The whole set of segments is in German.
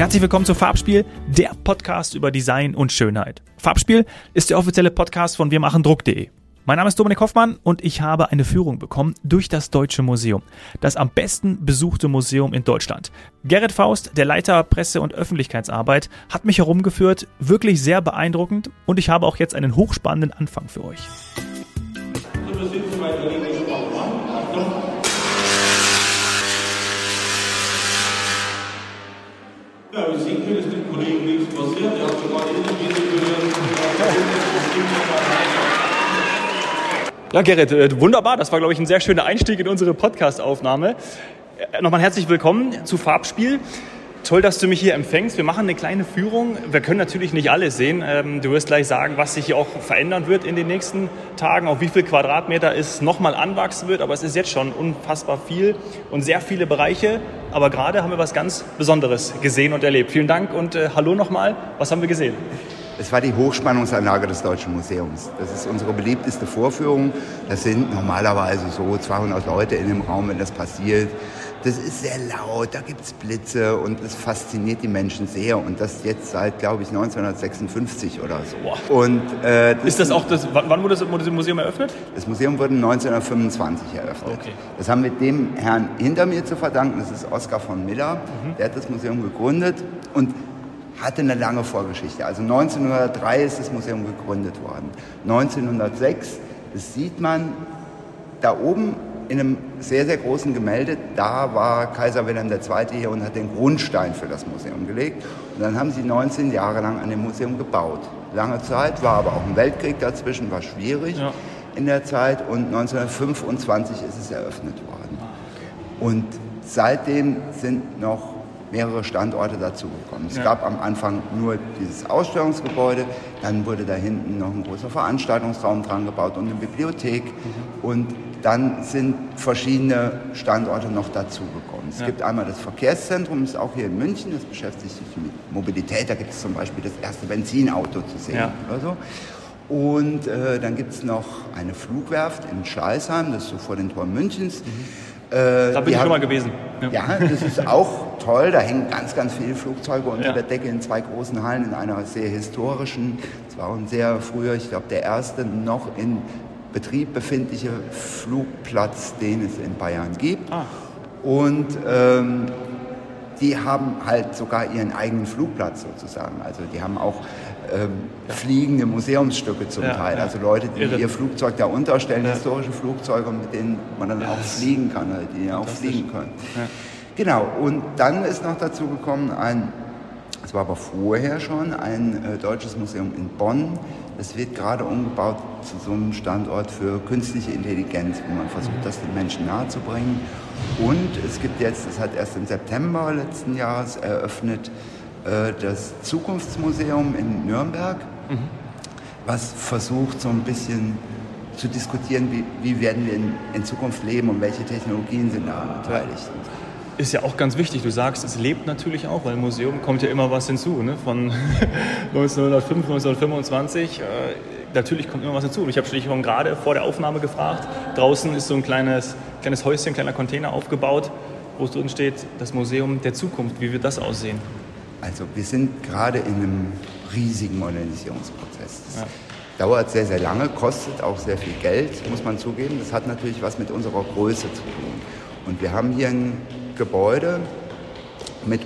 Herzlich willkommen zu Farbspiel, der Podcast über Design und Schönheit. Farbspiel ist der offizielle Podcast von wirmachendruck.de. Mein Name ist Dominik Hoffmann und ich habe eine Führung bekommen durch das Deutsche Museum, das am besten besuchte Museum in Deutschland. Gerrit Faust, der Leiter Presse- und Öffentlichkeitsarbeit, hat mich herumgeführt, wirklich sehr beeindruckend und ich habe auch jetzt einen hochspannenden Anfang für euch. Ja, wir sehen können, es dem Kollegen nichts passiert. Er hat sogar Innenbild Ja, Gerrit, äh, wunderbar. Das war, glaube ich, ein sehr schöner Einstieg in unsere Podcast-Aufnahme. Äh, Nochmal herzlich willkommen zu Farbspiel. Toll, dass du mich hier empfängst. Wir machen eine kleine Führung. Wir können natürlich nicht alles sehen. Ähm, Du wirst gleich sagen, was sich hier auch verändern wird in den nächsten Tagen, auf wie viel Quadratmeter es nochmal anwachsen wird. Aber es ist jetzt schon unfassbar viel und sehr viele Bereiche. Aber gerade haben wir was ganz Besonderes gesehen und erlebt. Vielen Dank und äh, hallo nochmal. Was haben wir gesehen? Es war die Hochspannungsanlage des Deutschen Museums. Das ist unsere beliebteste Vorführung. Das sind normalerweise so 200 Leute in dem Raum, wenn das passiert. Das ist sehr laut, da gibt es Blitze und es fasziniert die Menschen sehr. Und das jetzt seit, glaube ich, 1956 oder so. Und, äh, Ist das auch das, wann wann wurde das Museum eröffnet? Das Museum wurde 1925 eröffnet. Okay. Das haben wir dem Herrn hinter mir zu verdanken. Das ist Oskar von Miller. Mhm. Der hat das Museum gegründet und hatte eine lange Vorgeschichte. Also 1903 ist das Museum gegründet worden. 1906, das sieht man da oben in einem sehr, sehr großen Gemälde. Da war Kaiser Wilhelm II. hier und hat den Grundstein für das Museum gelegt. Und dann haben sie 19 Jahre lang an dem Museum gebaut. Lange Zeit, war aber auch ein Weltkrieg dazwischen, war schwierig Ja. in der Zeit. Und 1925 ist es eröffnet worden. Und seitdem sind noch mehrere Standorte dazugekommen. Es Ja. gab am Anfang nur dieses Ausstellungsgebäude, dann wurde da hinten noch ein großer Veranstaltungsraum dran gebaut und eine Bibliothek. Mhm. Und dann sind verschiedene Standorte noch dazugekommen. Es Ja. gibt einmal das Verkehrszentrum, das ist auch hier in München, das beschäftigt sich mit Mobilität. Da gibt es zum Beispiel das erste Benzinauto zu sehen Ja. oder so. Und äh, dann gibt es noch eine Flugwerft in Schleißheim, das ist so vor den Toren Münchens. Äh, Mhm. Da bin ich schon mal gewesen. ja, das ist auch toll. Da hängen ganz, ganz viele Flugzeuge unter Ja. der Decke in zwei großen Hallen in einer sehr historischen, es war ein sehr früher, ich glaube der erste noch in Betrieb befindliche Flugplatz, den es in Bayern gibt. Ah. Und ähm, die haben halt sogar ihren eigenen Flugplatz sozusagen. Also die haben auch ähm, fliegende Museumsstücke zum Ja, Teil. ja. Also Leute, die Irre. ihr Flugzeug da unterstellen, Ja. historische Flugzeuge, mit denen man dann auch fliegen kann, oder die auch fliegen können. Genau, und dann ist noch dazu gekommen ein, es war aber vorher schon, ein äh, deutsches Museum in Bonn. Das wird gerade umgebaut zu so einem Standort für künstliche Intelligenz, wo man versucht, das den Menschen nahezubringen. Und es gibt jetzt, das hat erst im September letzten Jahres eröffnet, äh, das Zukunftsmuseum in Nürnberg, was versucht so ein bisschen zu diskutieren, wie, wie werden wir in, in Zukunft leben und welche Technologien sind daran beteiligt. Ist ja auch ganz wichtig. Du sagst, es lebt natürlich auch, weil im Museum kommt ja immer was hinzu. Ne? Von 1905, 1925. Äh, natürlich kommt immer was hinzu. Ich habe dich schon gerade vor der Aufnahme gefragt. Draußen ist so ein kleines, kleines Häuschen, ein kleiner Container aufgebaut, wo es drin steht, das Museum der Zukunft. Wie wird das aussehen? Also wir sind gerade in einem riesigen Modernisierungsprozess. Ja. dauert sehr, sehr lange, kostet auch sehr viel Geld, muss man zugeben. Das hat natürlich was mit unserer Größe zu tun. Und wir haben hier ein Gebäude mit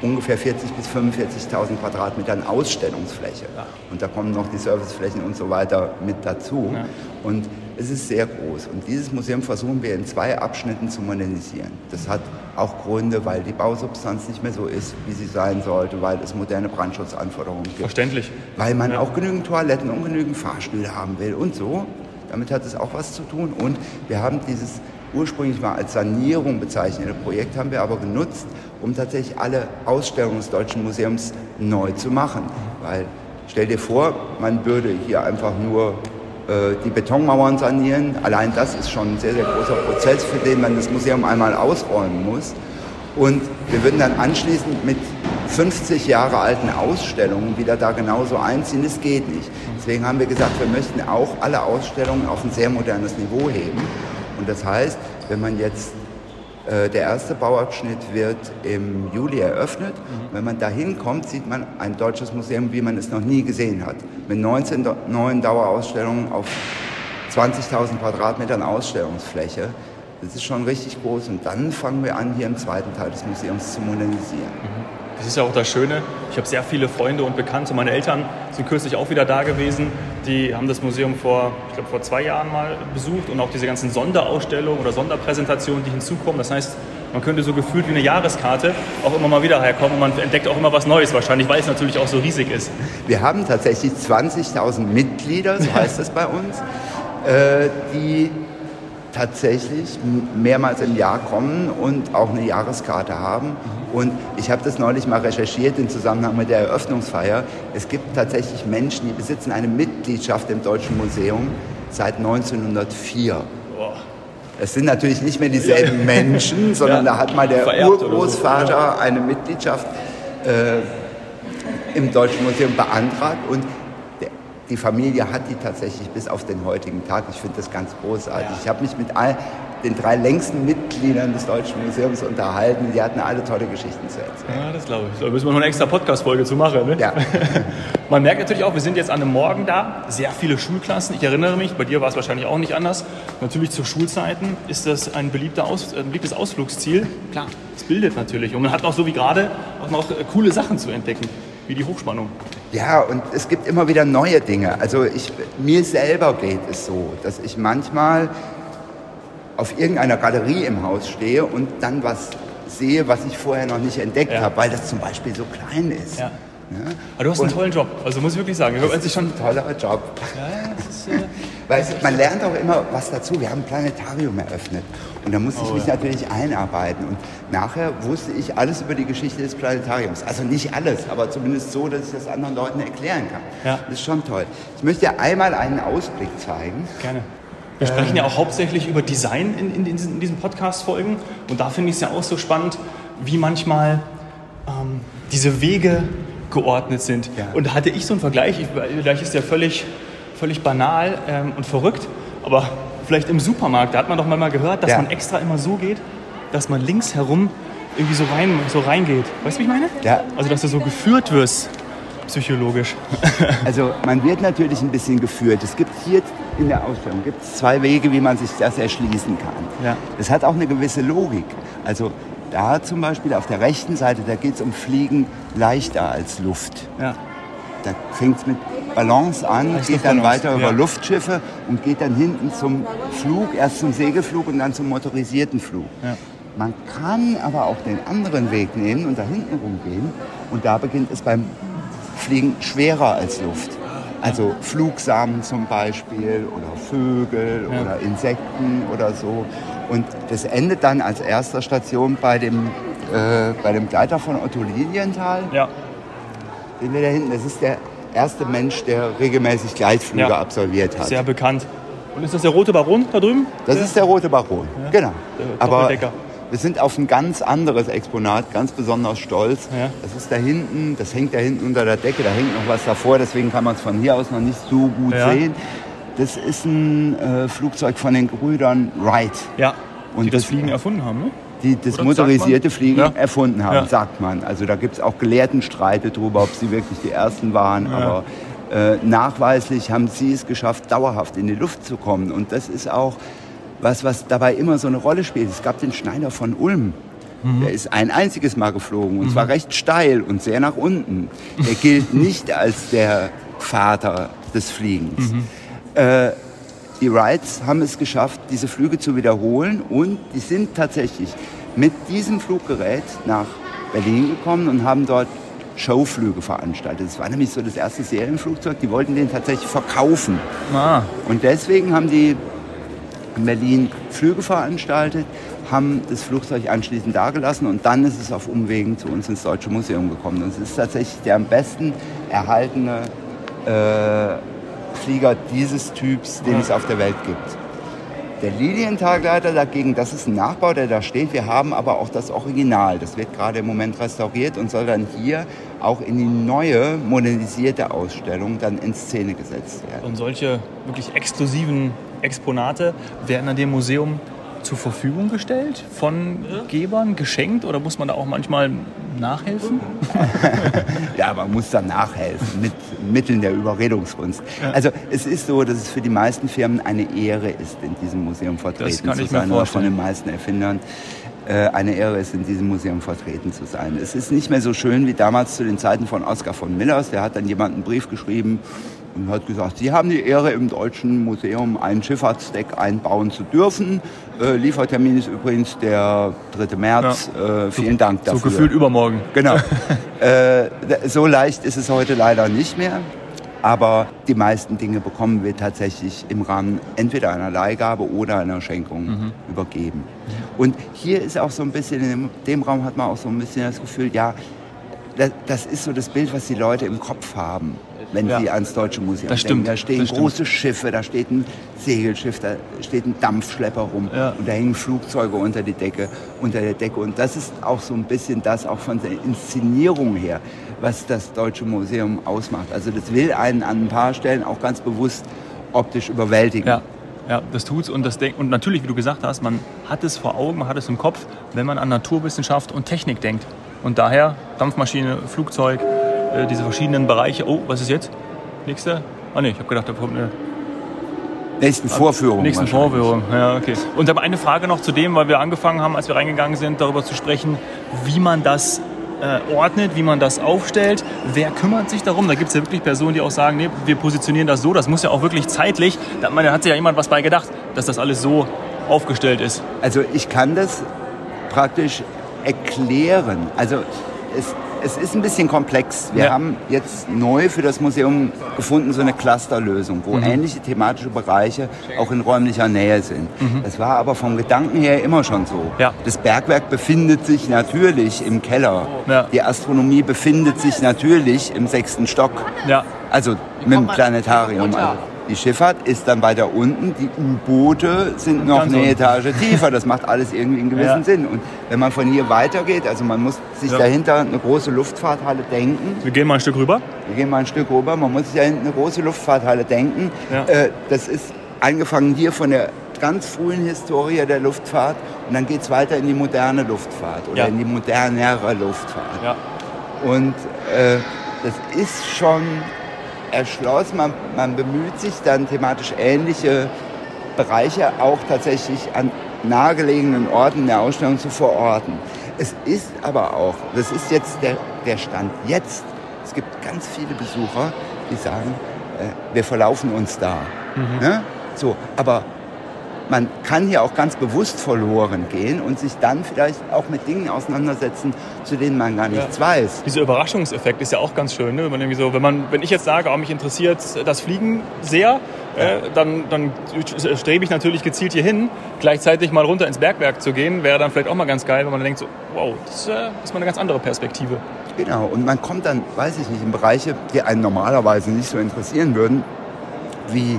ungefähr 40.000 bis 45.000 Quadratmetern Ausstellungsfläche. Und da kommen noch die Serviceflächen und so weiter mit dazu. Ja. Und es ist sehr groß. Und dieses Museum versuchen wir in zwei Abschnitten zu modernisieren. Das hat auch Gründe, weil die Bausubstanz nicht mehr so ist, wie sie sein sollte, weil es moderne Brandschutzanforderungen gibt. Verständlich. Weil man Ja. auch genügend Toiletten und genügend Fahrstühle haben will und so. Damit hat es auch was zu tun. Und wir haben dieses ursprünglich mal als Sanierung bezeichnete Projekt, haben wir aber genutzt, um tatsächlich alle Ausstellungen des Deutschen Museums neu zu machen. Weil stell dir vor, man würde hier einfach nur äh, die Betonmauern sanieren. Allein das ist schon ein sehr, sehr großer Prozess, für den man das Museum einmal ausräumen muss. Und wir würden dann anschließend mit 50 Jahre alten Ausstellungen wieder da genauso einziehen. Das geht nicht. Deswegen haben wir gesagt, wir möchten auch alle Ausstellungen auf ein sehr modernes Niveau heben. Und das heißt, wenn man jetzt Äh, Der erste Bauabschnitt wird im Juli eröffnet. Wenn man da hinkommt, sieht man ein deutsches Museum, wie man es noch nie gesehen hat. Mit 19 do- neuen Dauerausstellungen auf 20.000 Quadratmetern Ausstellungsfläche. Das ist schon richtig groß. Und dann fangen wir an, hier im zweiten Teil des Museums zu modernisieren. Das ist ja auch das Schöne. Ich habe sehr viele Freunde und Bekannte. Meine Eltern sind kürzlich auch wieder da gewesen. Die haben das Museum vor, ich glaube, vor zwei Jahren mal besucht und auch diese ganzen Sonderausstellungen oder Sonderpräsentationen, die hinzukommen. Das heißt, man könnte so gefühlt wie eine Jahreskarte auch immer mal wieder herkommen und man entdeckt auch immer was Neues wahrscheinlich, weil es natürlich auch so riesig ist. Wir haben tatsächlich 20.000 Mitglieder, so heißt es bei uns, äh, die tatsächlich mehrmals im Jahr kommen und auch eine Jahreskarte haben. Und ich habe das neulich mal recherchiert im Zusammenhang mit der Eröffnungsfeier. Es gibt tatsächlich Menschen, die besitzen eine Mitgliedschaft im Deutschen Museum seit 1904. Boah. Es sind natürlich nicht mehr dieselben Menschen, sondern Ja. da hat mal der Vererbt oder so, Urgroßvater eine Mitgliedschaft äh, im Deutschen Museum beantragt und die Familie hat die tatsächlich bis auf den heutigen Tag. Ich finde das ganz großartig. Ja. Ich habe mich mit all den drei längsten Mitgliedern des Deutschen Museums unterhalten. Die hatten alle tolle Geschichten zu erzählen. Ja, das glaube ich. Da müssen wir noch eine extra Podcast-Folge zu machen. Ne? Ja. Man merkt natürlich auch, wir sind jetzt an einem Morgen da, sehr viele Schulklassen. Ich erinnere mich, bei dir war es wahrscheinlich auch nicht anders. Natürlich zu Schulzeiten ist das ein, beliebter Aus, ein beliebtes Ausflugsziel. Klar, es bildet natürlich. Und man hat auch so wie gerade auch noch äh, coole Sachen zu entdecken, wie die Hochspannung. Ja, und es gibt immer wieder neue Dinge. Also ich, mir selber geht es so, dass ich manchmal auf irgendeiner Galerie im Haus stehe und dann was sehe, was ich vorher noch nicht entdeckt Ja. habe, weil das zum Beispiel so klein ist. Ja. Ne? Aber du hast einen Und- tollen Job, also muss ich wirklich sagen. Ich schon, Toller Job. ja, ist, äh, Weil man lernt auch immer was dazu. Wir haben ein Planetarium eröffnet. Und da musste ich Oh, mich ja. natürlich einarbeiten. Und nachher wusste ich alles über die Geschichte des Planetariums. Also nicht alles, aber zumindest so, dass ich das anderen Leuten erklären kann. Ja. Das ist schon toll. Ich möchte einmal einen Ausblick zeigen. Gerne. Wir sprechen ja auch hauptsächlich über Design in, in, diesen, in diesen Podcast-Folgen. Und da finde ich es ja auch so spannend, wie manchmal ähm, diese Wege geordnet sind. Ja. Und da hatte ich so einen Vergleich, ich, vielleicht ist der völlig, völlig banal ähm, und verrückt, aber vielleicht im Supermarkt, da hat man doch mal gehört, dass Ja. man extra immer so geht, dass man links herum irgendwie so, rein, so reingeht. Weißt du, wie ich meine? Ja. Also, dass du so geführt wirst, psychologisch. Also man wird natürlich ein bisschen geführt. Es gibt hier in der Ausstellung gibt es zwei Wege, wie man sich das erschließen kann. Ja. Das hat auch eine gewisse Logik. Also da zum Beispiel auf der rechten Seite, da geht es um Fliegen leichter als Luft. Ja. Da fängt es mit Balance an, Heißt geht dann Balance, weiter über ja. Luftschiffe und geht dann hinten zum Flug, erst zum Segelflug und dann zum motorisierten Flug. Ja. Man kann aber auch den anderen Weg nehmen und da hinten rumgehen und da beginnt es beim Fliegen schwerer als Luft. Also Flugsamen zum Beispiel oder Vögel Ja. oder Insekten oder so. Und das endet dann als erster Station bei dem, äh, bei dem Gleiter von Otto Lilienthal. ja. Den wir da hinten, das ist der erste Mensch, der regelmäßig Gleitflüge Ja. absolviert hat. Sehr bekannt. Und ist das der rote Baron da drüben? Das ist der rote Baron, genau. der Aber wir sind auf ein ganz anderes Exponat, ganz besonders stolz. Ja. Das ist da hinten, das hängt da hinten unter der Decke, da hängt noch was davor, deswegen kann man es von hier aus noch nicht so gut Ja. sehen. Das ist ein äh, Flugzeug von den Brüdern Wright, Ja. Und die das das- Fliegen erfunden haben, ne? Die das Oder motorisierte? Fliegen Ja. erfunden haben, Ja. sagt man. Also da gibt es auch Gelehrtenstreite darüber, ob sie wirklich die Ersten waren. Aber äh, nachweislich haben sie es geschafft, dauerhaft in die Luft zu kommen. Und das ist auch was, was dabei immer so eine Rolle spielt. Es gab den Schneider von Ulm. Mhm. Der ist ein einziges Mal geflogen und zwar recht steil und sehr nach unten. Er gilt nicht als der Vater des Fliegens. Mhm. Äh, die Wrights haben es geschafft, diese Flüge zu wiederholen und die sind tatsächlich mit diesem Fluggerät nach Berlin gekommen und haben dort Showflüge veranstaltet. Es war nämlich so das erste Serienflugzeug, die wollten den tatsächlich verkaufen. Ah. Und deswegen haben die in Berlin Flüge veranstaltet, haben das Flugzeug anschließend dagelassen und dann ist es auf Umwegen zu uns ins Deutsche Museum gekommen. Und es ist tatsächlich der am besten erhaltene äh, Flieger dieses Typs, den es auf der Welt gibt. Der Lilienthalgleiter dagegen, das ist ein Nachbau, der da steht. Wir haben aber auch das Original. Das wird gerade im Moment restauriert und soll dann hier auch in die neue, modernisierte Ausstellung dann in Szene gesetzt werden. Und solche wirklich exklusiven Exponate werden an dem Museum zur Verfügung gestellt von Gebern, geschenkt oder muss man da auch manchmal nachhelfen? ja, man muss dann nachhelfen mit Mitteln der Überredungskunst. Ja. Also es ist so, dass es für die meisten Firmen eine Ehre ist, in diesem Museum vertreten zu sein, oder von den meisten Erfindern äh, eine Ehre ist, in diesem Museum vertreten zu sein. Es ist nicht mehr so schön wie damals zu den Zeiten von Oskar von Millers. Der hat dann jemand einen Brief geschrieben und hat gesagt, Sie haben die Ehre, im Deutschen Museum ein Schifffahrtsdeck einbauen zu dürfen. Äh, Liefertermin ist übrigens der 3. März. Ja. Äh, vielen Dank dafür. So gefühlt übermorgen. Genau. äh, so leicht ist es heute leider nicht mehr. Aber die meisten Dinge bekommen wir tatsächlich im Rahmen entweder einer Leihgabe oder einer Schenkung mhm. übergeben. Und hier ist auch so ein bisschen, in dem Raum hat man auch so ein bisschen das Gefühl, ja, das ist so das Bild, was die Leute im Kopf haben wenn ja. Sie ans Deutsche Museum das denken. Da stehen große Schiffe, da steht ein Segelschiff, da steht ein Dampfschlepper rum ja. und da hängen Flugzeuge unter, die Decke, unter der Decke. Und das ist auch so ein bisschen das, auch von der Inszenierung her, was das Deutsche Museum ausmacht. Also das will einen an ein paar Stellen auch ganz bewusst optisch überwältigen. Ja. Ja, das tut's und das denk und natürlich, wie du gesagt hast, man hat es vor Augen, man hat es im Kopf, wenn man an Naturwissenschaft und Technik denkt. Und daher Dampfmaschine, Flugzeug, äh, diese verschiedenen Bereiche. Oh, was ist jetzt? Nächste? Ah ne, ich habe gedacht, da kommt eine Nächsten Vorführung. Nächsten Vorführung, ja, okay. Und dann eine Frage noch zu dem, weil wir angefangen haben, als wir reingegangen sind, darüber zu sprechen, wie man das äh, ordnet, wie man das aufstellt. Wer kümmert sich darum? Da gibt es ja wirklich Personen, die auch sagen, nee, wir positionieren das so. Das muss ja auch wirklich zeitlich, da, man, da hat sich ja jemand was bei gedacht, dass das alles so aufgestellt ist. Also ich kann das praktisch erklären. Also es, es ist ein bisschen komplex. Wir ja. haben jetzt neu für das Museum gefunden so eine Clusterlösung, wo mhm. ähnliche thematische Bereiche auch in räumlicher Nähe sind. Mhm. Das war aber vom Gedanken her immer schon so. Ja. Das Bergwerk befindet sich natürlich im Keller. Ja. Die Astronomie befindet sich natürlich im sechsten Stock. Also mit dem Planetarium. Also die Schifffahrt ist dann weiter unten, die U-Boote sind noch Ganz eine unten. Etage tiefer. Das macht alles irgendwie einen gewissen ja. Sinn. Und wenn man von hier weitergeht, also man muss sich ja. dahinter eine große Luftfahrthalle denken. Wir gehen mal ein Stück rüber. Wir gehen mal ein Stück rüber. Man muss sich dahinter eine große Luftfahrthalle denken. Ja. Äh, das ist angefangen hier von der ganz frühen Historie der Luftfahrt und dann geht es weiter in die moderne Luftfahrt oder in die modernere Luftfahrt. Und äh, das ist schon erschlossen. Man, man bemüht sich dann thematisch ähnliche Bereiche auch tatsächlich an nahegelegenen Orten der Ausstellung zu verorten. Es ist aber auch, das ist jetzt der, der Stand jetzt, es gibt ganz viele Besucher, die sagen, äh, wir verlaufen uns da. Mhm. Ne? So, aber man kann hier auch ganz bewusst verloren gehen und sich dann vielleicht auch mit Dingen auseinandersetzen, zu denen man gar nichts ja. weiß. Dieser Überraschungseffekt ist ja auch ganz schön. Ne? Wenn, man irgendwie so, wenn, man, wenn ich jetzt sage, oh, mich interessiert das Fliegen sehr, ja. äh, dann, dann strebe ich natürlich gezielt hier hin. Gleichzeitig mal runter ins Bergwerk zu gehen, wäre dann vielleicht auch mal ganz geil, wenn man denkt, so, wow, das äh, ist mal eine ganz andere Perspektive. Genau, und man kommt dann, weiß ich nicht, in Bereiche, die einen normalerweise nicht so interessieren würden, wie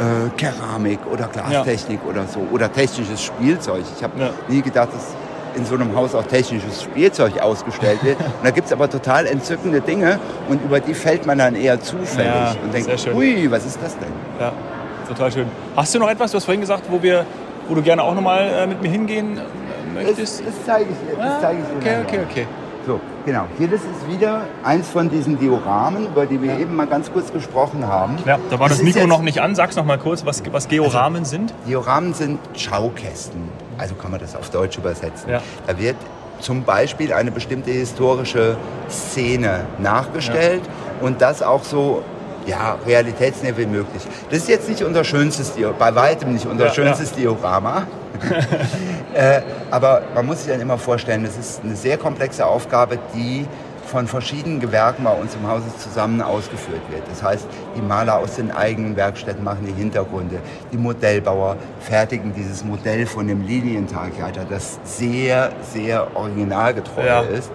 äh, Keramik oder Glastechnik ja. oder so oder technisches Spielzeug. Ich habe ja. nie gedacht, dass in so einem Haus auch technisches Spielzeug ausgestellt wird. Und da gibt es aber total entzückende Dinge und über die fällt man dann eher zufällig ja, und denkt, ui, was ist das denn? Ja, total schön. Hast du noch etwas, du hast vorhin gesagt, wo, wir, wo du gerne auch nochmal äh, mit mir hingehen äh, möchtest? Das, das zeige ich dir. Das zeige ich dir okay, okay, okay. So, genau. Hier das ist wieder eins von diesen Dioramen, über die wir ja. eben mal ganz kurz gesprochen haben. Ja, da war das, das Mikro noch nicht an. Sag's noch mal kurz, was, was Georamen also, sind. Dioramen sind Schaukästen. Also kann man das auf Deutsch übersetzen. Ja. Da wird zum Beispiel eine bestimmte historische Szene nachgestellt ja. und das auch so ja, realitätsnäher wie möglich. Das ist jetzt nicht unser schönstes Diorama, bei weitem nicht unser ja, schönstes Diorama. Äh, aber man muss sich dann immer vorstellen, das ist eine sehr komplexe Aufgabe, die von verschiedenen Gewerken bei uns im Hause zusammen ausgeführt wird. Das heißt, die Maler aus den eigenen Werkstätten machen die Hintergründe, die Modellbauer fertigen dieses Modell von dem Linientagleiter, das sehr, sehr originalgetreu ja. ist.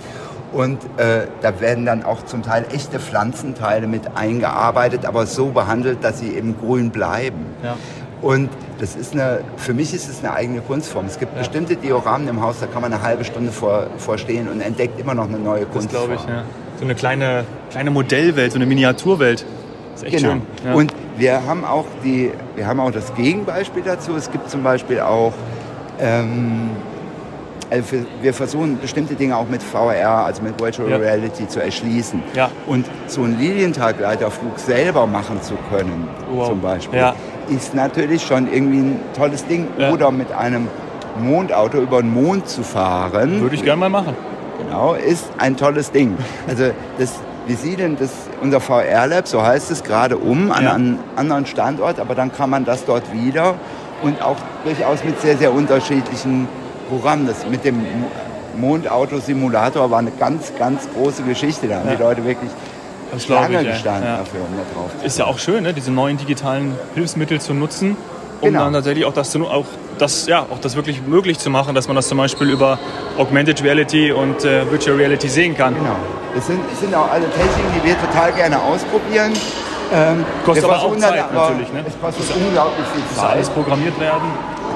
Und äh, da werden dann auch zum Teil echte Pflanzenteile mit eingearbeitet, aber so behandelt, dass sie eben grün bleiben. Ja. Und das ist eine, für mich ist es eine eigene Kunstform. Es gibt ja. bestimmte Dioramen im Haus, da kann man eine halbe Stunde vor, vorstehen und entdeckt immer noch eine neue Kunstform. Das glaube ich, ja. So eine kleine, kleine Modellwelt, so eine Miniaturwelt. Das ist echt genau. schön. Ja. Und wir haben, auch die, wir haben auch das Gegenbeispiel dazu. Es gibt zum Beispiel auch Ähm, also wir- versuchen bestimmte Dinge auch mit VR, also mit Virtual Ja. Reality zu erschließen. Ja. Und so einen Lilientagleiterflug selber machen zu können, Wow. zum Beispiel, Ja. ist natürlich schon irgendwie ein tolles Ding. Oder mit einem Mondauto über den Mond zu fahren. Würde ich gerne mal machen. Genau, ist ein tolles Ding. Also das, wir siedeln das, unser VR-Lab, so heißt es, gerade um an Ja. einen anderen Standort, aber dann kann man das dort wieder und auch durchaus mit sehr, sehr unterschiedlichen Programmen. Das mit dem Mondauto-Simulator war eine ganz, ganz große Geschichte. Da haben Ja. die Leute wirklich Das Schlange ich, gestanden Ja. dafür, um da drauf zu Ist ja auch schön, ne? diese neuen digitalen Hilfsmittel zu nutzen, um Genau. dann tatsächlich auch das, zu, auch, das, ja, auch das wirklich möglich zu machen, dass man das zum Beispiel über Augmented Reality und äh, Virtual Reality sehen kann. Genau. Das sind, das sind auch alle Techniken, die wir total gerne ausprobieren. Ähm, Kostet aber auch Zeit aber- natürlich, ne? Es kostet unglaublich viel Muss alles Zeit. programmiert werden.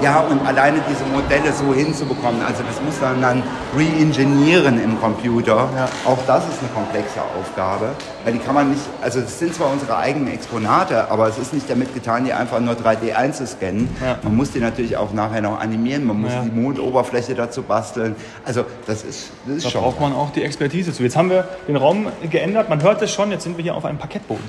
Ja, und alleine diese Modelle so hinzubekommen, also das muss man dann re-engineeren im Computer. Ja. Auch das ist eine komplexe Aufgabe, weil die kann man nicht, also das sind zwar unsere eigenen Exponate, aber es ist nicht damit getan, die einfach nur 3D einzuscannen. Ja. Man muss die natürlich auch nachher noch animieren, man muss Ja. die Mondoberfläche dazu basteln. Also das ist, das ist Da schon. braucht man auch die Expertise zu. Jetzt haben wir den Raum geändert, man hört es schon, jetzt sind wir hier auf einem Parkettboden.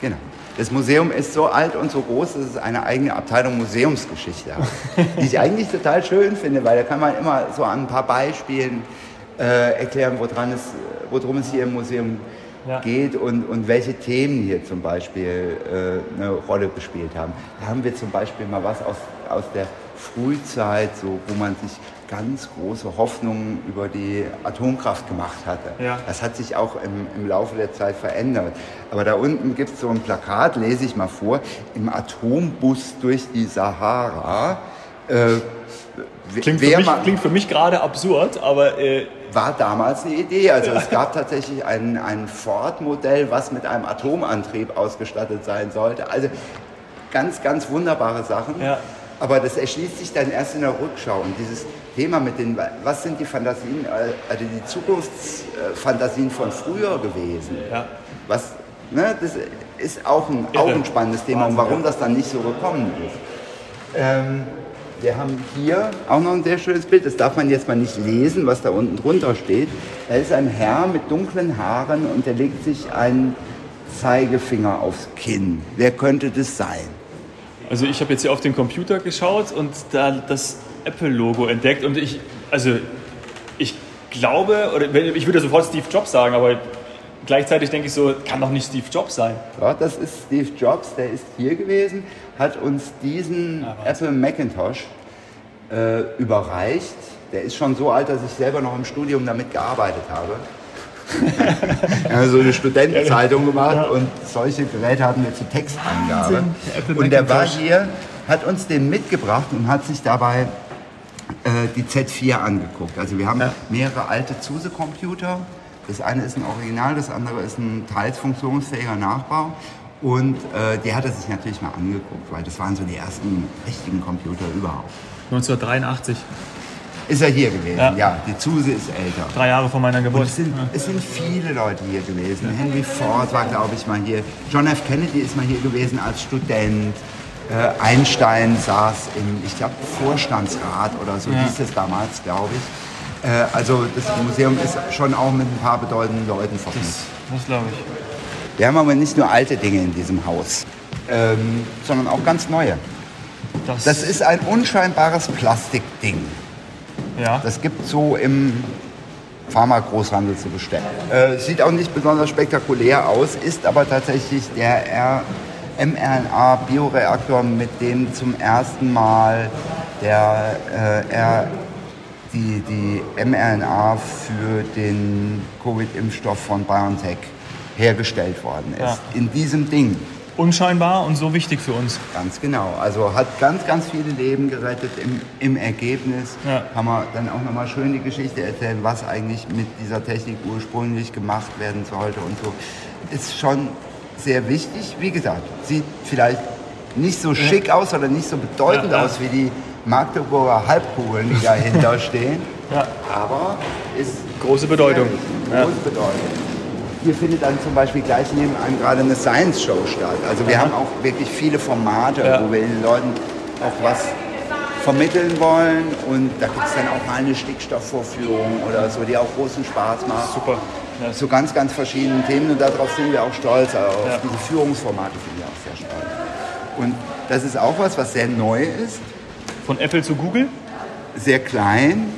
Genau. Das Museum ist so alt und so groß, dass es eine eigene Abteilung Museumsgeschichte hat. die ich eigentlich total schön finde, weil da kann man immer so an ein paar Beispielen äh, erklären, woran es, worum es hier im Museum Ja. geht und, und welche Themen hier zum Beispiel äh, eine Rolle gespielt haben. Da haben wir zum Beispiel mal was aus, aus der Frühzeit, so, wo man sich ganz große Hoffnungen über die Atomkraft gemacht hatte. Ja. Das hat sich auch im, im Laufe der Zeit verändert. Aber da unten gibt es so ein Plakat, lese ich mal vor, im Atombus durch die Sahara. Äh, Klingt für, mich, klingt für mich gerade absurd, aber äh, war damals eine Idee. Also es gab tatsächlich ein, ein Ford-Modell, was mit einem Atomantrieb ausgestattet sein sollte. Also ganz, ganz wunderbare Sachen. Ja. Aber das erschließt sich dann erst in der Rückschau. Und dieses Thema mit den, was sind die Fantasien, äh, also die Zukunftsfantasien von früher gewesen? Ja. Was, ne, das ist auch ein, auch ein spannendes Thema und warum ja. das dann nicht so gekommen ist. Ähm, wir haben hier auch noch ein sehr schönes Bild. Das darf man jetzt mal nicht lesen, was da unten drunter steht. Da ist ein Herr mit dunklen Haaren und der legt sich einen Zeigefinger aufs Kinn. Wer könnte das sein? Also ich habe jetzt hier auf den Computer geschaut und da das Apple-Logo entdeckt und ich, also ich glaube, oder ich würde sofort Steve Jobs sagen, aber gleichzeitig denke ich so, kann doch nicht Steve Jobs sein. Ja, das ist Steve Jobs, der ist hier gewesen, hat uns diesen Apple Macintosh äh, überreicht. Der ist schon so alt, dass ich selber noch im Studium damit gearbeitet habe. Haben so eine Studentenzeitung gemacht und solche Geräte hatten wir zur Textangabe. Wahnsinn, der Und der war hier, hat uns den mitgebracht und hat sich dabei äh, die Z4 angeguckt. Also wir haben Ja. mehrere alte Zuse-Computer. Das eine ist ein Original, das andere ist ein teils funktionsfähiger Nachbau. Und äh, die hat er sich natürlich mal angeguckt, weil das waren so die ersten richtigen Computer überhaupt. 1983, Ist er hier gewesen? Ja. Ja, die Zuse ist älter. drei Jahre vor meiner Geburt. es sind, es sind viele Leute hier gewesen. Henry Ford war, glaube ich, mal hier. John F. Kennedy ist mal hier gewesen als Student. Äh, Einstein saß im, ich glaube, Vorstandsrat oder so Ja. hieß es damals, glaube ich. Äh, also das Museum ist schon auch mit ein paar bedeutenden Leuten verbunden. Das, das glaube ich. Wir haben aber nicht nur alte Dinge in diesem Haus, ähm, sondern auch ganz neue. Das, Das ist ein unscheinbares Plastikding. ja. Das gibt so im Pharmagroßhandel zu bestellen. Äh, sieht auch nicht besonders spektakulär aus, ist aber tatsächlich der R mRNA-Bioreaktor, mit dem zum ersten Mal der, äh, die, die mRNA für den Covid-Impfstoff von BioNTech hergestellt worden ist. Ja. In diesem Ding. Unscheinbar und so wichtig für uns. Ganz genau. Also hat ganz, ganz viele Leben gerettet. Im, im Ergebnis Ja. kann man dann auch nochmal schön die Geschichte erzählen, was eigentlich mit dieser Technik ursprünglich gemacht werden sollte und so. Ist schon sehr wichtig. Wie gesagt, sieht vielleicht nicht so schick aus oder nicht so bedeutend Ja, ja. aus wie die Magdeburger Halbkugeln, die dahinter stehen. Ja. Aber ist Große Bedeutung. Große Bedeutung. Hier findet dann zum Beispiel gleich neben einem gerade eine Science Show statt. Also wir haben auch wirklich viele Formate, wo wir den Leuten auch was vermitteln wollen. Und da gibt es dann auch mal eine Stickstoffvorführung oder so, die auch großen Spaß macht. Super. Ja. Zu ganz, ganz verschiedenen Themen und darauf sind wir auch stolz. Also auf Ja. diese Führungsformate finde ich auch sehr stolz. Und das ist auch was, was sehr neu ist, Von Apple zu Google? sehr klein,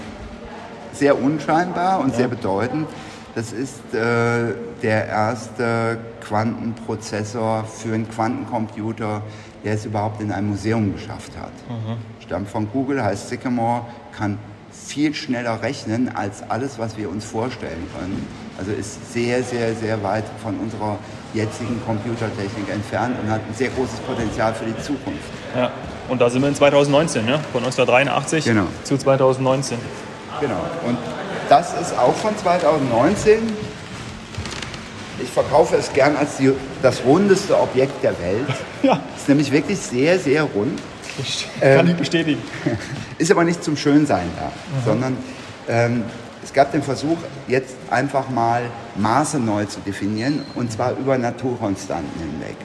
sehr unscheinbar und sehr bedeutend. Das ist äh, der erste Quantenprozessor für einen Quantencomputer, der es überhaupt in ein Museum geschafft hat. Stammt von Google, heißt Sycamore, kann viel schneller rechnen als alles, was wir uns vorstellen können. Also ist sehr, sehr, sehr weit von unserer jetzigen Computertechnik entfernt und hat ein sehr großes Potenzial für die Zukunft. Ja. Und da sind wir in 2019, ne? Von 1983 Genau. zu 2019. Genau. Und das ist auch von 2019. Ich verkaufe es gern als die, das rundeste Objekt der Welt. Ja. Ist nämlich wirklich sehr, sehr rund. Ich Ähm, kann ich bestätigen. Ist aber nicht zum Schönsein da, sondern ähm, es gab den Versuch, jetzt einfach mal Maße neu zu definieren und zwar über Naturkonstanten hinweg.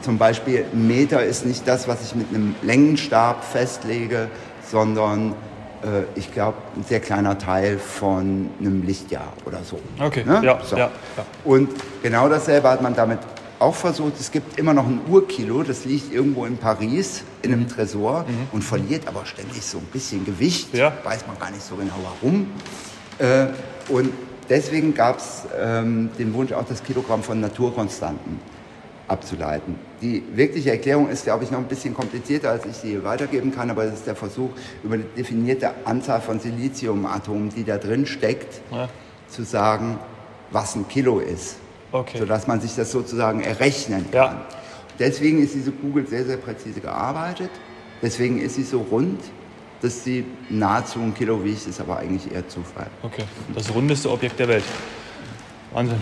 Zum Beispiel ein Meter ist nicht das, was ich mit einem Längenstab festlege, sondern äh, ich glaube ein sehr kleiner Teil von einem Lichtjahr oder so. Okay, Ne? ja, So. ja, ja. Und genau dasselbe hat man damit auch versucht. Es gibt immer noch ein Urkilo, das liegt irgendwo in Paris in einem Tresor und verliert aber ständig so ein bisschen Gewicht. Mhm. Ja. Weiß man gar nicht so genau warum. Äh, und deswegen gab es ähm, den Wunsch, auch das Kilogramm von Naturkonstanten abzuleiten. Die wirkliche Erklärung ist, glaube ich, noch ein bisschen komplizierter, als ich sie hier weitergeben kann, aber es ist der Versuch, über eine definierte Anzahl von Siliziumatomen, die da drin steckt, Ja. zu sagen, was ein Kilo ist. Okay. Sodass man sich das sozusagen errechnen Ja. kann. Deswegen ist diese Kugel sehr, sehr präzise gearbeitet. Deswegen ist sie so rund, dass sie nahezu ein Kilo wiegt, ist aber eigentlich eher Zufall. Okay. Das rundeste Objekt der Welt. Wahnsinn.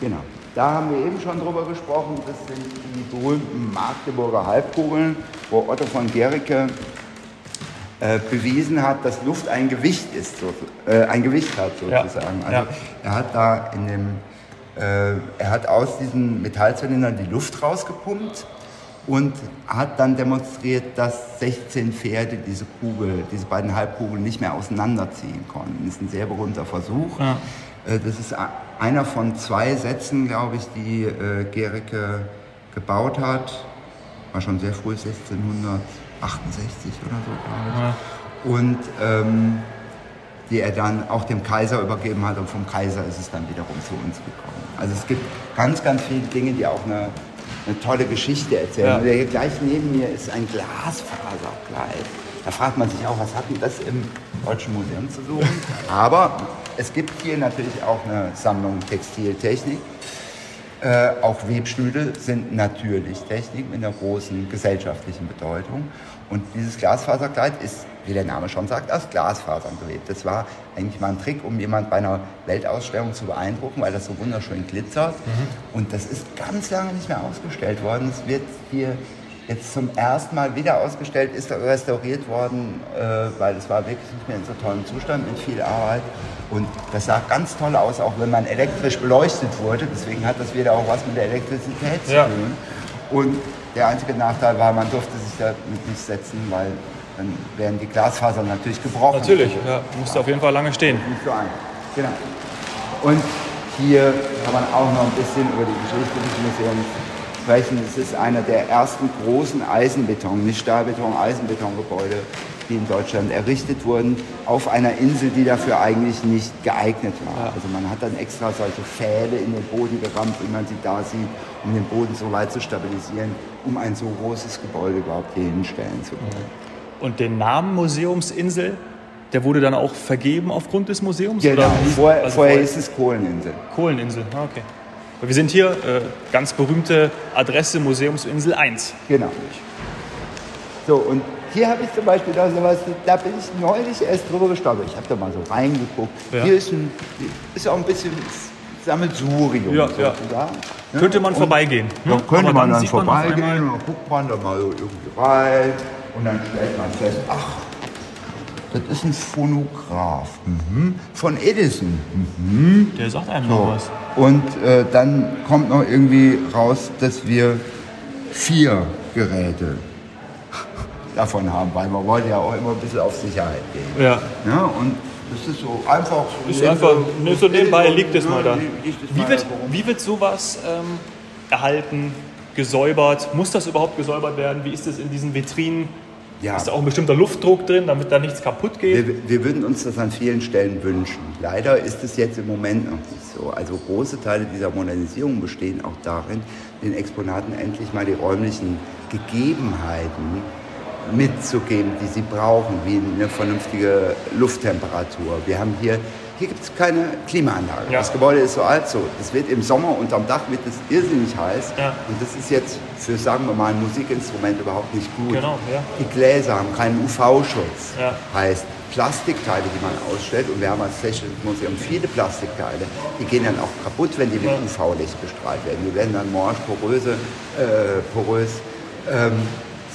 Genau. Da haben wir eben schon drüber gesprochen. Das sind die berühmten Magdeburger Halbkugeln, wo Otto von Gericke äh, bewiesen hat, dass Luft ein Gewicht ist, so, äh, ein Gewicht hat Ja. sozusagen. Also Ja. er hat da in dem, er hat aus diesen Metallzylindern die Luft rausgepumpt und hat dann demonstriert, dass 16 Pferde diese Kugel, diese beiden Halbkugeln nicht mehr auseinanderziehen konnten. Das ist ein sehr berühmter Versuch. Ja. Äh, Das ist einer von zwei Sätzen, glaube ich, die äh, Gericke gebaut hat. War schon sehr früh, 1668 oder so, glaube ich. Und ähm, die er dann auch dem Kaiser übergeben hat und vom Kaiser ist es dann wiederum zu uns gekommen. Also es gibt ganz, ganz viele Dinge, die auch eine, eine tolle Geschichte erzählen. Ja. Hier gleich neben mir ist ein Glasfaserkleid. Da fragt man sich auch, was hat denn das im Deutschen Museum zu suchen? Aber es gibt hier natürlich auch eine Sammlung Textiltechnik. Äh, auch Webstühle sind natürlich Technik mit einer großen gesellschaftlichen Bedeutung. Und dieses Glasfaserkleid ist, wie der Name schon sagt, aus Glasfasern gewebt. Das war eigentlich mal ein Trick, um jemand bei einer Weltausstellung zu beeindrucken, weil das so wunderschön glitzert. Und das ist ganz lange nicht mehr ausgestellt worden. Es wird hier jetzt zum ersten Mal wieder ausgestellt, ist restauriert worden, äh, weil es war wirklich nicht mehr in so tollem Zustand mit viel Arbeit. Und das sah ganz toll aus, auch wenn man elektrisch beleuchtet wurde. Deswegen hat das wieder auch was mit der Elektrizität zu Ja. tun. Und der einzige Nachteil war, man durfte sich damit nicht setzen, weil dann wären die Glasfasern natürlich gebrochen. Natürlich, ja. Musste auf jeden Fall lange stehen. Nicht so einfach. Genau. Und hier kann man auch noch ein bisschen über die Geschichte des Museums sprechen. Es ist einer der ersten großen Eisenbeton, nicht Stahlbeton, Eisenbetongebäude, die in Deutschland errichtet wurden, auf einer Insel, die dafür eigentlich nicht geeignet war. Also man hat dann extra solche Pfähle in den Boden gerammt, wie man sie da sieht, um den Boden so weit zu stabilisieren, um ein so großes Gebäude überhaupt hier hinstellen zu können. Und den Namen Museumsinsel, der wurde dann auch vergeben aufgrund des Museums? Genau, Oder vorher, Also vorher hieß es Kohleninsel. Kohleninsel, ah, okay. Wir sind hier, äh, ganz berühmte Adresse Museumsinsel 1. Genau. So, und hier habe ich zum Beispiel da sowas, da bin ich neulich erst drüber gestolpert. Ich habe da mal so reingeguckt. Ja. Hier ist, ein, ist auch ein bisschen Sammelsurium Ja, sozusagen. ne? Könnte man Und vorbeigehen. Ne? könnte Aber man dann man auf vorbeigehen einmal- und dann guckt man da mal so irgendwie rein und dann stellt man fest, ach, das ist ein Phonograph mhm. von Edison. Mhm. Der sagt einem noch So. was. Und äh, dann kommt noch irgendwie raus, dass wir vier Geräte davon haben, weil wir wollen ja auch immer ein bisschen auf Sicherheit gehen. Ja. Ja, und das ist so einfach so. Ist einfach, ne, so nebenbei liegt es mal da. es Wie wird, wie wird sowas ähm, erhalten, gesäubert? Muss das überhaupt gesäubert werden? Wie ist das in diesen Vitrinen? Ja. Ist da auch ein bestimmter Luftdruck drin, damit da nichts kaputt geht? Wir, wir würden uns das an vielen Stellen wünschen. Leider ist es jetzt im Moment noch nicht so. Also große Teile dieser Modernisierung bestehen auch darin, den Exponaten endlich mal die räumlichen Gegebenheiten mitzugeben, die sie brauchen, wie eine vernünftige Lufttemperatur. Wir haben hier, hier gibt es keine Klimaanlage. Ja. Das Gebäude ist so alt so. Es wird im Sommer unterm Dach wird es irrsinnig heiß. Ja. Und das ist jetzt für, sagen wir mal, ein Musikinstrument überhaupt nicht gut. Genau, ja. Die Gläser haben keinen UV-Schutz. Heißt, Plastikteile, die man ausstellt, und wir haben als Technisches Museum viele Plastikteile, die gehen dann auch kaputt, wenn die mit UV-Licht bestrahlt werden. Die werden dann morsch, poröse, äh, porös. Ähm,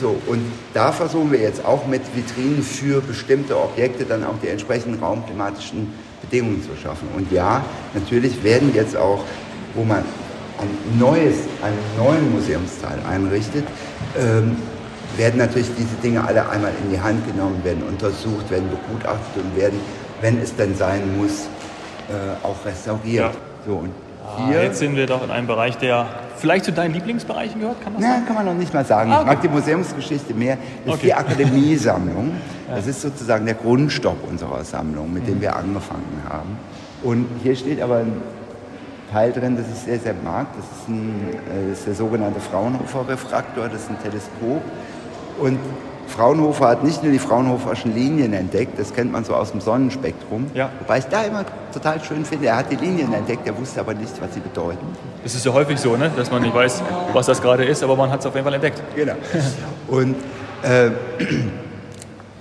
so, und da versuchen wir jetzt auch mit Vitrinen für bestimmte Objekte dann auch die entsprechenden raumklimatischen Bedingungen zu schaffen. Und ja, natürlich werden jetzt auch, wo man ein neues, einen neuen Museumsteil einrichtet, ähm, werden natürlich diese Dinge alle einmal in die Hand genommen, werden untersucht, werden begutachtet und werden, wenn es denn sein muss, äh, auch restauriert. Ja. So, und Ah, hier, jetzt sind wir doch in einem Bereich, der vielleicht zu deinen Lieblingsbereichen gehört, kann das na, sein? kann man noch nicht mal sagen. Ah, Ich okay. mag die Museumsgeschichte mehr. Das ist Okay. die Akademiesammlung. Das ist sozusagen der Grundstock unserer Sammlung, mit Mhm. dem wir angefangen haben. Und hier steht aber ein Teil drin, das ich sehr, sehr mag. Das ist, ein, äh, das ist der sogenannte Fraunhofer-Refraktor. Das ist ein Teleskop. Und Fraunhofer hat nicht nur die Fraunhoferschen Linien entdeckt, das kennt man so aus dem Sonnenspektrum. Ja. Wobei ich da immer total schön finde, er hat die Linien entdeckt, er wusste aber nicht, was sie bedeuten. Das ist ja häufig so, ne? dass man nicht weiß, was das gerade ist, aber man hat es auf jeden Fall entdeckt. Genau. Und äh,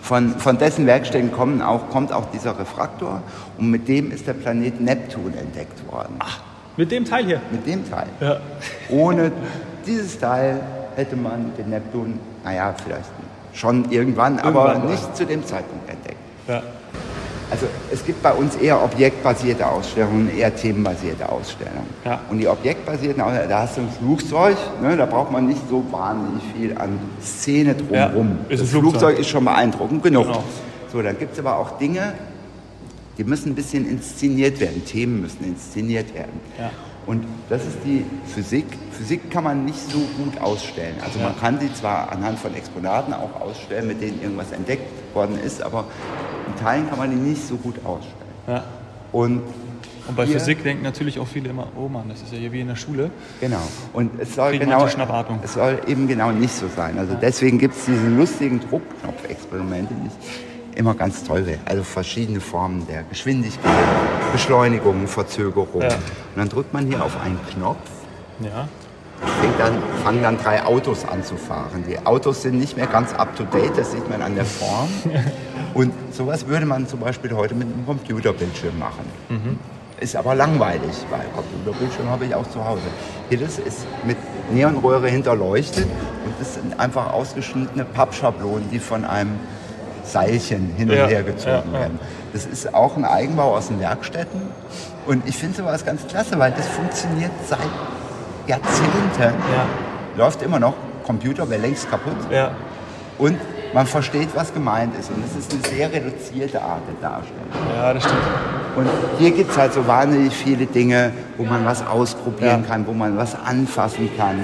von, von dessen Werkstätten kommen auch, kommt auch dieser Refraktor und mit dem ist der Planet Neptun entdeckt worden. Mit dem Teil hier. Mit dem Teil. Ja. Ohne dieses Teil hätte man den Neptun, naja, vielleicht schon irgendwann, aber Irgendwann mal. nicht zu dem Zeitpunkt entdeckt. Ja. Also es gibt bei uns eher objektbasierte Ausstellungen, eher themenbasierte Ausstellungen. Ja. Und die objektbasierten Ausstellungen, da hast du ein Flugzeug, ne, da braucht man nicht so wahnsinnig viel an Szene drumherum. Ja, das Flugzeug. Flugzeug ist schon beeindruckend genug. Genau. So, dann gibt es aber auch Dinge, die müssen ein bisschen inszeniert werden. Themen müssen inszeniert werden. Ja. Und das ist die Physik. Physik kann man nicht so gut ausstellen. Also Ja. man kann sie zwar anhand von Exponaten auch ausstellen, mit denen irgendwas entdeckt worden ist, aber in Teilen kann man die nicht so gut ausstellen. Ja. Und, Und bei hier- Physik denken natürlich auch viele immer, oh Mann, das ist ja hier wie in der Schule. Genau. Und es soll, genau, es soll eben genau nicht so sein. Also deswegen gibt es diese lustigen Druckknopfexperimente, die ich immer ganz toll finde. Also verschiedene Formen der Geschwindigkeit, Beschleunigung, Verzögerung. Ja. Und dann drückt man hier auf einen Knopf Ja. dann, fangen dann drei Autos an zu fahren. Die Autos sind nicht mehr ganz up-to-date, das sieht man an der Form. Und sowas würde man zum Beispiel heute mit einem Computerbildschirm machen. Ist aber langweilig, weil Computerbildschirm habe ich auch zu Hause. Hier das ist mit Neonröhre hinterleuchtet und das sind einfach ausgeschnittene Pappschablonen, die von einem Seilchen hin und Ja, her gezogen ja, werden. Das ist auch ein Eigenbau aus den Werkstätten. Und ich finde sowas ganz klasse, weil das funktioniert seit Jahrzehnten. Ja. Läuft immer noch. Computer wäre längst kaputt. Und man versteht, was gemeint ist. Und es ist eine sehr reduzierte Art der Darstellung. ja, das stimmt. Und hier gibt es halt so wahnsinnig viele Dinge, wo man was ausprobieren Ja. kann, wo man was anfassen kann.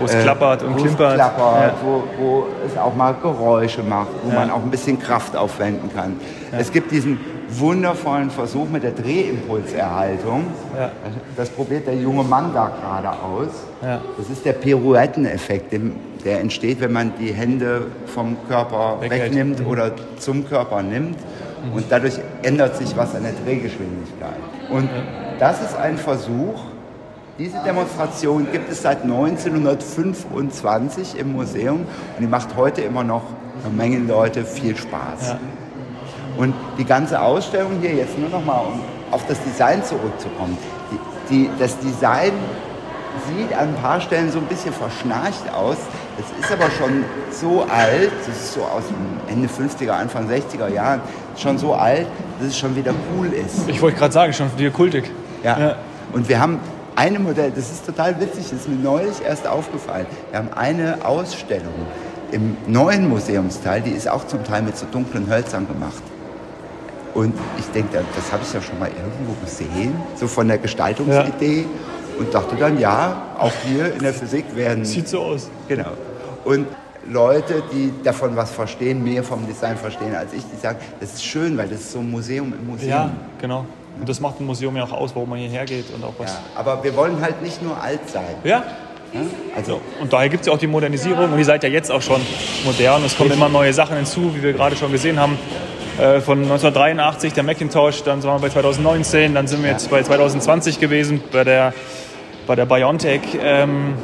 Äh, Wo es klappert und wo klimpert. Es klappert, Ja. wo, wo es auch mal Geräusche macht, wo Ja. man auch ein bisschen Kraft aufwenden kann. Es gibt diesen wundervollen Versuch mit der Drehimpulserhaltung. Ja. Das probiert der junge Mann da gerade aus. Ja. Das ist der Pirouetteneffekt, der entsteht, wenn man die Hände vom Körper Weghält. wegnimmt Mhm. oder zum Körper nimmt. Und dadurch ändert sich was an der Drehgeschwindigkeit. Und das ist ein Versuch. Diese Demonstration gibt es seit 1925 im Museum und die macht heute immer noch eine Menge Leute viel Spaß. Ja. Und die ganze Ausstellung hier, jetzt nur noch mal, um auf das Design zurückzukommen. Die, die, das Design sieht an ein paar Stellen so ein bisschen verschnarcht aus. Das ist aber schon so alt, das ist so aus dem Ende 50er, Anfang 60er Jahren, schon so alt, dass es schon wieder cool ist. Ich wollte gerade sagen, schon dir kultig. Ja. Ja. Und wir haben eine Modell, das ist total witzig, das ist mir neulich erst aufgefallen. Wir haben eine Ausstellung, im neuen Museumsteil, die ist auch zum Teil mit so dunklen Hölzern gemacht. Und ich denke, das habe ich ja schon mal irgendwo gesehen, so von der Gestaltungsidee. Und dachte dann, ja, auch hier in der Physik werden. Sieht so aus. Genau. Und Leute, die davon was verstehen, mehr vom Design verstehen als ich, die sagen, das ist schön, weil das ist so ein Museum im Museum. Ja, genau. Und das macht ein Museum ja auch aus, warum man hierher geht und auch was. Ja, aber wir wollen halt nicht nur alt sein. Ja. Also, Und daher gibt es ja auch die Modernisierung und ihr seid ja jetzt auch schon modern. Es kommen immer neue Sachen hinzu, wie wir gerade schon gesehen haben. Äh, Von 1983 der Macintosh, dann sind wir bei 2019, dann sind wir jetzt bei 2020 gewesen, bei der, bei der BioNTech ähm,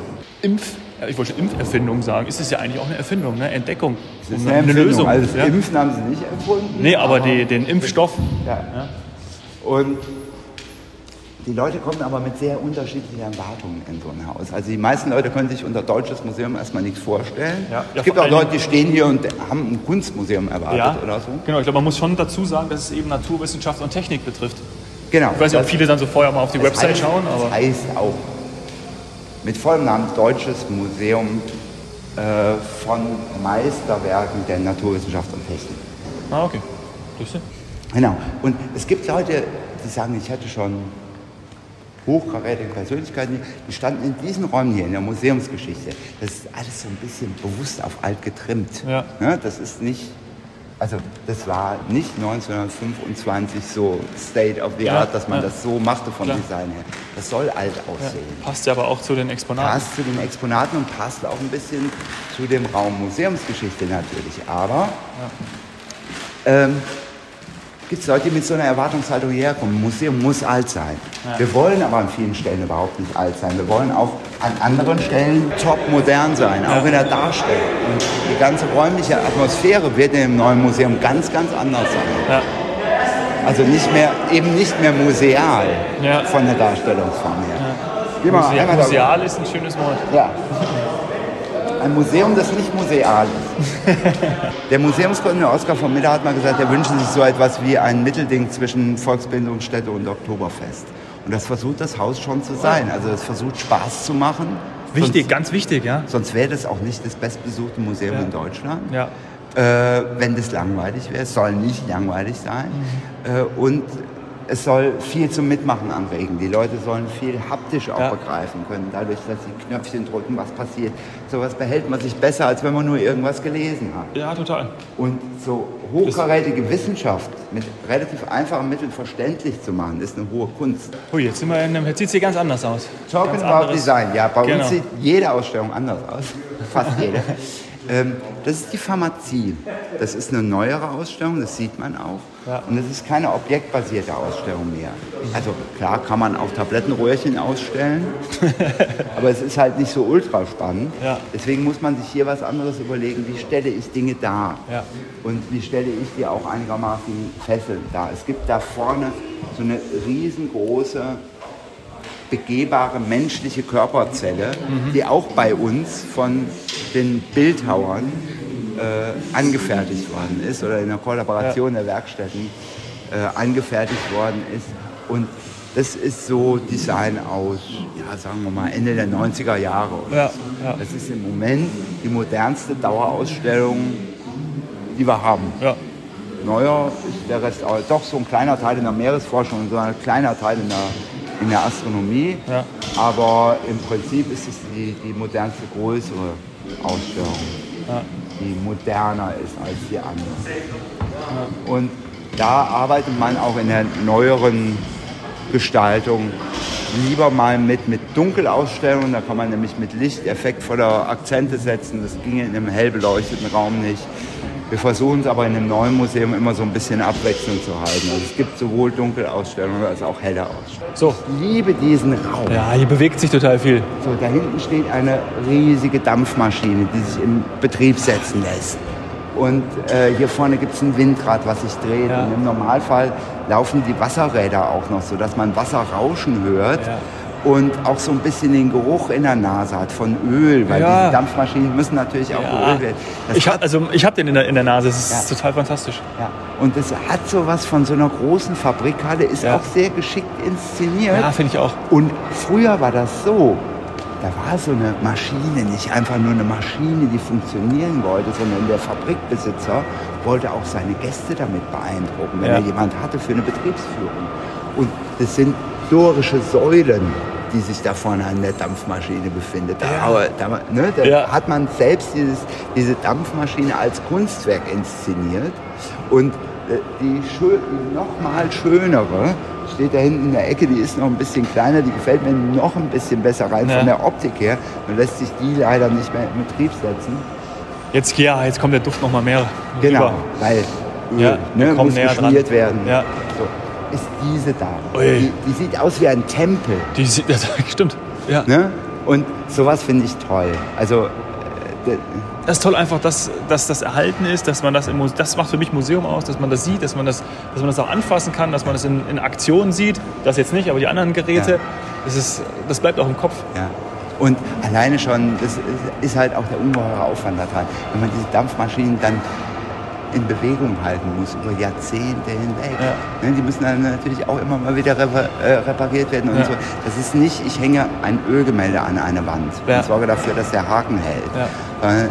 Impf, ja, ich wollte schon Impferfindung sagen. Ist es ja eigentlich auch eine Erfindung, ne? Entdeckung. das ist eine, Empfindung. Also das ja. Impfen haben sie nicht erfunden. Nee, aber die, den Impfstoff. Ja. Und die Leute kommen aber mit sehr unterschiedlichen Erwartungen in so ein Haus. Also die meisten Leute können sich unter Deutsches Museum erstmal nichts vorstellen. Ja. Ja, es gibt auch Leute, die stehen hier und haben ein Kunstmuseum erwartet Ja, oder so. genau. Ich glaube, man muss schon dazu sagen, dass es eben Naturwissenschaft und Technik betrifft. Genau. Ich weiß nicht, ob Das- viele dann so vorher mal auf die das Website heißt, schauen, Das aber heißt auch mit vollem Namen Deutsches Museum äh, von Meisterwerken der Naturwissenschaft und Technik. ah, okay. Siehst du? Genau. Und es gibt Leute, die sagen, ich hatte schon hochkarätige Persönlichkeiten, die standen in diesen Räumen hier, in der Museumsgeschichte. Das ist alles so ein bisschen bewusst auf alt getrimmt. Ja. Ne? Das ist nicht, also das war nicht 1925 so State of the Ja, Art, dass man ja. das so machte vom Klar. Design her. Das soll alt Ja. aussehen. Passt ja aber auch zu den Exponaten. Passt zu den Exponaten und passt auch ein bisschen zu dem Raum Museumsgeschichte natürlich. Aber ähm, gibt es Leute, die mit so einer Erwartungshaltung herkommen. Ein Museum muss alt sein. Wir wollen aber an vielen Stellen überhaupt nicht alt sein. Wir wollen auch an anderen Stellen top modern sein, auch in der Darstellung. Und die ganze räumliche Atmosphäre wird in dem neuen Museum ganz, ganz anders sein. Ja. Also nicht mehr, eben nicht mehr museal Ja. von der Darstellungsform her. Mal Musea. Museal ist ein schönes Wort. Ja. Ein Museum, das nicht museal ist. Der Museumsgründer Oskar von Miller hat mal gesagt, er wünscht sich so etwas wie ein Mittelding zwischen Volksbildungsstätte und Oktoberfest. Und das versucht das Haus schon zu sein. Also es versucht Spaß zu machen. Wichtig, ganz wichtig, ja. Sonst, sonst wäre das auch nicht das bestbesuchte Museum Ja. in Deutschland. Ja. Äh, wenn das langweilig wäre. Es soll nicht langweilig sein. Äh, und es soll viel zum Mitmachen anregen. Die Leute sollen viel haptisch auch Ja. begreifen können, dadurch, dass sie Knöpfchen drücken, was passiert. Sowas behält man sich besser, als wenn man nur irgendwas gelesen hat. Ja, total. Und so hochkarätige Wissenschaft mit relativ einfachen Mitteln verständlich zu machen, ist eine hohe Kunst. Hui, jetzt, sind wir in einem, jetzt sieht es hier ganz anders aus. Talking ganz about anderes- Design, ja, bei Genau. uns sieht jede Ausstellung anders aus, fast jede. ähm, das ist die Pharmazie. Das ist eine neuere Ausstellung, das sieht man auch. Ja. Und es ist keine objektbasierte Ausstellung mehr. Also klar kann man auch Tablettenröhrchen ausstellen, aber es ist halt nicht so ultra spannend. Ja. Deswegen muss man sich hier was anderes überlegen, wie stelle ich Dinge dar Ja. und wie stelle ich die auch einigermaßen fesselnd dar. Es gibt da vorne so eine riesengroße begehbare menschliche Körperzelle, die auch bei uns von den Bildhauern äh, angefertigt worden ist oder in der Kollaboration der Werkstätten äh, angefertigt worden ist. Und das ist so Design aus, ja, sagen wir mal, Ende der 90er Jahre. Ja, so. ja. Das ist im Moment die modernste Dauerausstellung, die wir haben. Ja. Neuer ist der Rest auch doch so ein kleiner Teil in der Meeresforschung und so ein kleiner Teil in der, in der Astronomie. Ja. Aber im Prinzip ist es die, die modernste, größere Ausstellung, Ja. die moderner ist als die andere. Und da arbeitet man auch in der neueren Gestaltung lieber mal mit, mit Dunkelausstellungen. Da kann man nämlich mit Lichteffekt voller Akzente setzen. Das ginge in einem hell beleuchteten Raum nicht. Wir versuchen es aber in einem neuen Museum immer so ein bisschen abwechselnd zu halten. Also es gibt sowohl Dunkelausstellungen als auch helle Ausstellungen. So. Ich liebe diesen Raum. Ja, hier bewegt sich total viel. So, da hinten steht eine riesige Dampfmaschine, die sich in Betrieb setzen lässt. Und äh, hier vorne gibt es ein Windrad, was sich dreht. Ja. Und im Normalfall laufen die Wasserräder auch noch, so dass man Wasser rauschen hört. Ja. Und auch so ein bisschen den Geruch in der Nase hat von Öl, weil Ja. diese Dampfmaschinen müssen natürlich auch Ja. geölt werden. Das Ich, hab, also, ich habe den in der, in der Nase, es ist Ja. total fantastisch. ja. Und es hat sowas von so einer großen Fabrikhalle, ist auch sehr geschickt inszeniert. Ja, finde ich auch. Und früher war das so, da war so eine Maschine, nicht einfach nur eine Maschine, die funktionieren wollte, sondern der Fabrikbesitzer wollte auch seine Gäste damit beeindrucken, wenn er jemand hatte für eine Betriebsführung. Und das sind historische Säulen, die sich da vorne an der Dampfmaschine befindet. Da, Ja. da, ne, da Ja. hat man selbst dieses, diese Dampfmaschine als Kunstwerk inszeniert. Und äh, die, schö- die noch mal schönere steht da hinten in der Ecke, die ist noch ein bisschen kleiner, die gefällt mir noch ein bisschen besser rein Ja. von der Optik her. Man lässt sich die leider nicht mehr in Betrieb setzen. Jetzt, ja, jetzt kommt der Duft noch mal mehr Genau, rüber. weil Ja, wir ne, muss näher dran. geschmiert werden. Ja. Ist diese da. Ui. Die, die sieht aus wie ein Tempel. Die sieht, das stimmt. Ja. Ne? Und sowas finde ich toll. Also, äh, Das ist toll einfach, dass, dass das erhalten ist, dass man das im Muse- das macht für mich Museum aus, dass man das sieht, dass man das, dass man das auch anfassen kann, dass man das in, in Aktion sieht. Das jetzt nicht, aber die anderen Geräte, Ja. das, ist, das bleibt auch im Kopf. ja. Und alleine schon, das ist- ist halt auch der ungeheure Aufwand da dran. Wenn man diese Dampfmaschinen dann in Bewegung halten muss, über Jahrzehnte hinweg. Ja. Ne, die müssen dann natürlich auch immer mal wieder äh, repariert werden und Ja. so. Das ist nicht, ich hänge ein Ölgemälde an eine Wand Ja. und sorge dafür, dass der Haken hält.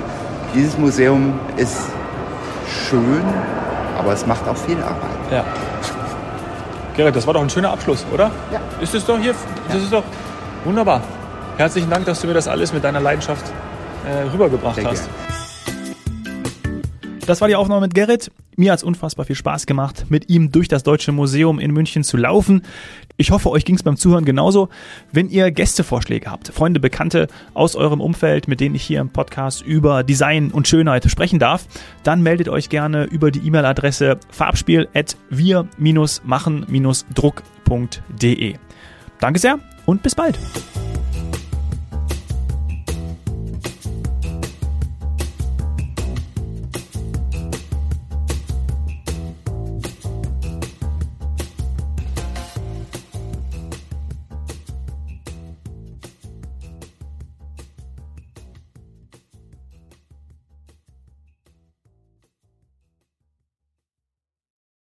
Dieses Museum ist schön, aber es macht auch viel Arbeit. Gerrit, das war doch ein schöner Abschluss, oder? Ja. Ist es doch hier? Das ist doch wunderbar. Herzlichen Dank, dass du mir das alles mit deiner Leidenschaft äh, rübergebracht Sehr hast. gerne. Das war die Aufnahme mit Gerrit. Mir hat es unfassbar viel Spaß gemacht, mit ihm durch das Deutsche Museum in München zu laufen. Ich hoffe, euch ging es beim Zuhören genauso. Wenn ihr Gästevorschläge habt, Freunde, Bekannte aus eurem Umfeld, mit denen ich hier im Podcast über Design und Schönheit sprechen darf, dann meldet euch gerne über die E-Mail-Adresse farbspiel.wir-machen-druck.de. Danke sehr und bis bald.